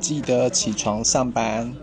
记得起床上班。